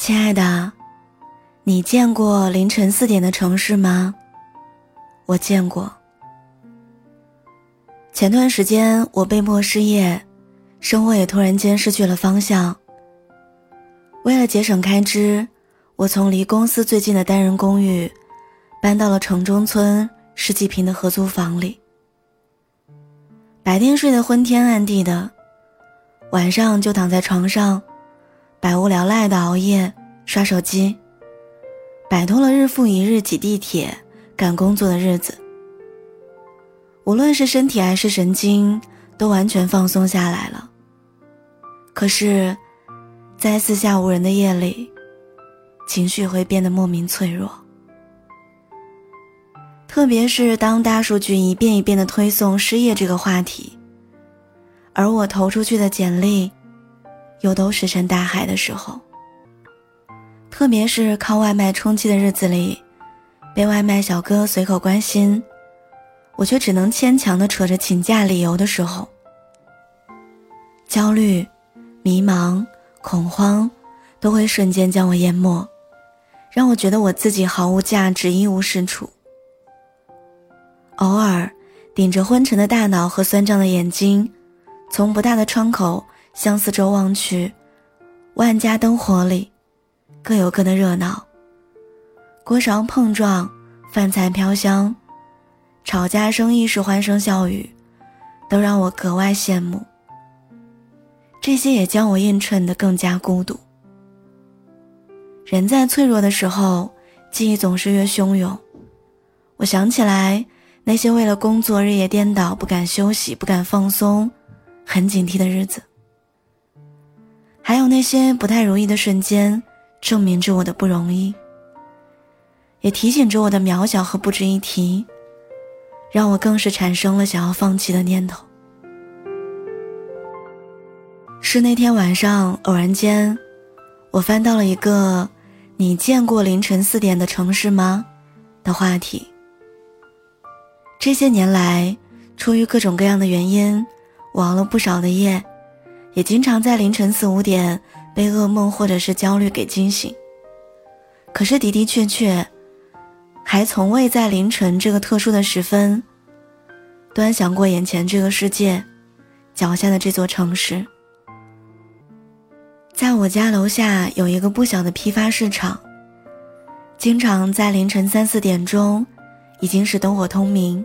亲爱的，你见过凌晨四点的城市吗？我见过。前段时间我被迫失业，生活也突然间失去了方向。为了节省开支，我从离公司最近的单人公寓，搬到了城中村十几平的合租房里。白天睡得昏天暗地的，晚上就躺在床上。百无聊赖的熬夜刷手机，摆脱了日复一日挤地铁赶工作的日子。无论是身体还是神经，都完全放松下来了。可是，在四下无人的夜里，情绪会变得莫名脆弱。特别是当大数据一遍一遍的推送失业这个话题，而我投出去的简历。又都石沉大海的时候，特别是靠外卖充饥的日子里，被外卖小哥随口关心，我却只能牵强的扯着请假理由的时候，焦虑、迷茫、恐慌，都会瞬间将我淹没，让我觉得我自己毫无价值，一无是处。偶尔，顶着昏沉的大脑和酸胀的眼睛，从不大的窗口。向四周望去，万家灯火里，各有各的热闹。锅勺碰撞，饭菜飘香，吵架声亦是欢声笑语，都让我格外羡慕。这些也将我映衬得更加孤独。人在脆弱的时候，记忆总是越汹涌。我想起来那些为了工作日夜颠倒、不敢休息、不敢放松、很警惕的日子。还有那些不太如意的瞬间，证明着我的不容易，也提醒着我的渺小和不值一提，让我更是产生了想要放弃的念头。是那天晚上偶然间，我翻到了一个“你见过凌晨四点的城市吗”的话题。这些年来，出于各种各样的原因，我熬了不少的夜。也经常在凌晨四五点被噩梦或者是焦虑给惊醒。可是的的确确，还从未在凌晨这个特殊的时分，端详过眼前这个世界，脚下的这座城市。在我家楼下有一个不小的批发市场，经常在凌晨三四点钟，已经是灯火通明。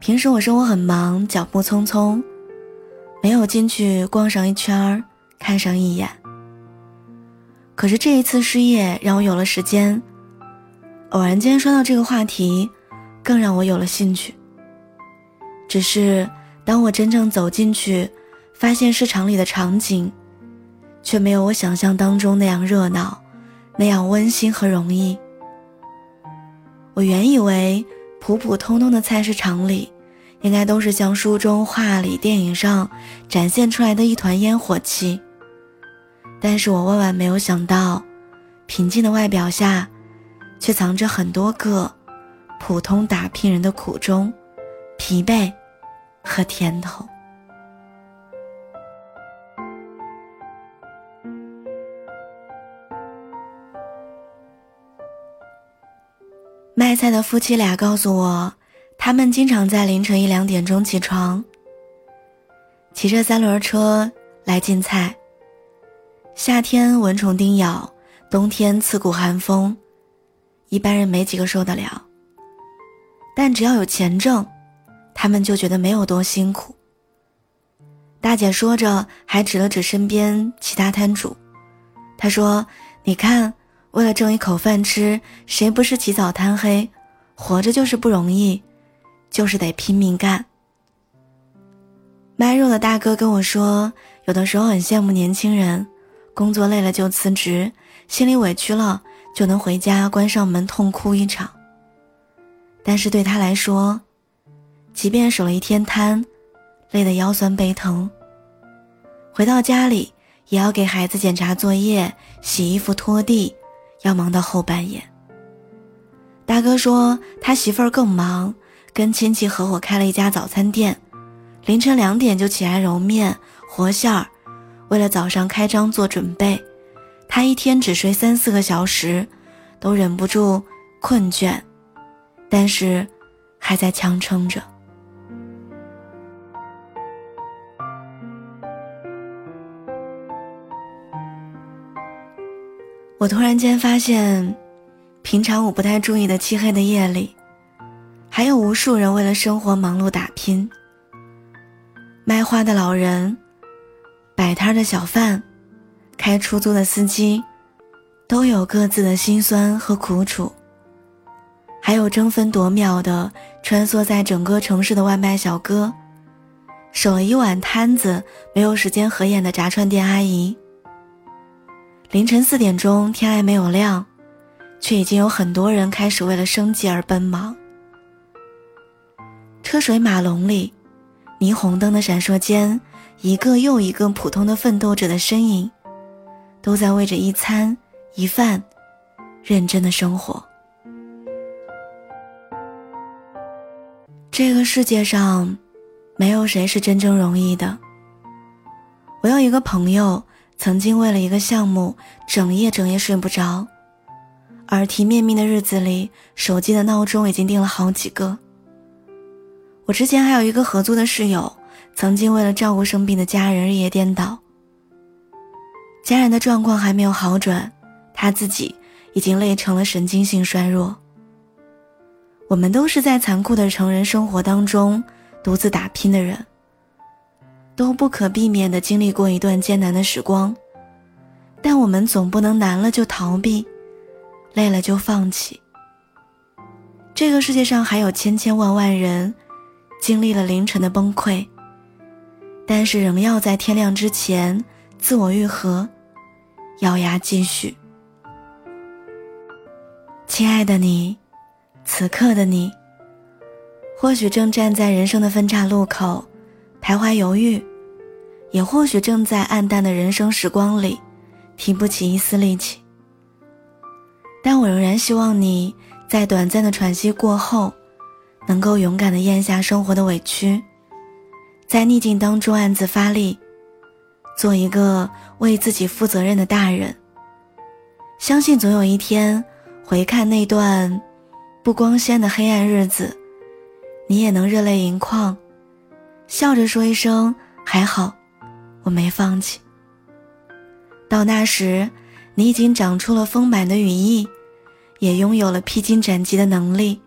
平时我生活很忙，脚步匆匆。没有进去逛上一圈儿，看上一眼。可是这一次失业让我有了时间，偶然间刷到这个话题，更让我有了兴趣。只是当我真正走进去，发现市场里的场景，却没有我想象当中那样热闹，那样温馨和容易。我原以为普普通通的菜市场里。应该都是像书中、画里、电影上展现出来的一团烟火气。但是我万万没有想到，平静的外表下，却藏着很多个普通打拼人的苦衷、疲惫和甜头。卖菜的夫妻俩告诉我。他们经常在凌晨一两点钟起床，骑着三轮车来进菜。夏天蚊虫叮咬，冬天刺骨寒风，一般人没几个受得了。但只要有钱挣，他们就觉得没有多辛苦。大姐说着，还指了指身边其他摊主，她说：“你看，为了挣一口饭吃，谁不是起早贪黑？活着就是不容易。”就是得拼命干。卖肉的大哥跟我说，有的时候很羡慕年轻人，工作累了就辞职，心里委屈了就能回家关上门痛哭一场。但是对他来说，即便守了一天摊，累得腰酸背疼，回到家里也要给孩子检查作业、洗衣服、拖地，要忙到后半夜。大哥说他媳妇儿更忙。跟亲戚合伙开了一家早餐店，凌晨两点就起来揉面和馅儿，为了早上开张做准备。他一天只睡三四个小时，都忍不住困倦，但是还在强撑着。我突然间发现，平常我不太注意的漆黑的夜里，还有无数人为了生活忙碌打拼。卖花的老人，摆摊的小贩，开出租的司机，都有各自的辛酸和苦楚。还有争分夺秒的穿梭在整个城市的外卖小哥，守了一晚摊子没有时间合眼的炸串店阿姨。凌晨四点钟，天还没有亮，却已经有很多人开始为了生计而奔忙。车水马龙里，霓虹灯的闪烁间，一个又一个普通的奋斗者的身影，都在为着一餐一饭认真的生活。这个世界上，没有谁是真正容易的。我有一个朋友。曾经为了一个项目，整夜整夜睡不着，耳提面命的日子里，手机的闹钟已经定了好几个。我之前还有一个合租的室友，曾经为了照顾生病的家人日夜颠倒。家人的状况还没有好转，他自己已经累成了神经性衰弱。我们都是在残酷的成人生活当中独自打拼的人。都不可避免地经历过一段艰难的时光，但我们总不能难了就逃避，累了就放弃。这个世界上还有千千万万人，经历了凌晨的崩溃，但是仍要在天亮之前自我愈合，咬牙继续。亲爱的你，此刻的你，或许正站在人生的分岔路口，徘徊犹豫。也或许正在暗淡的人生时光里，提不起一丝力气。但我仍然希望你在短暂的喘息过后，能够勇敢的咽下生活的委屈，在逆境当中暗自发力，做一个为自己负责任的大人。相信总有一天，回看那段不光鲜的黑暗日子，你也能热泪盈眶，笑着说一声还好。我没放弃。到那时，你已经长出了丰满的羽翼，也拥有了披荆斩棘的能力。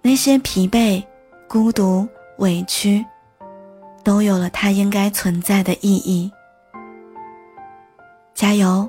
那些疲惫、孤独、委屈，都有了它应该存在的意义。加油！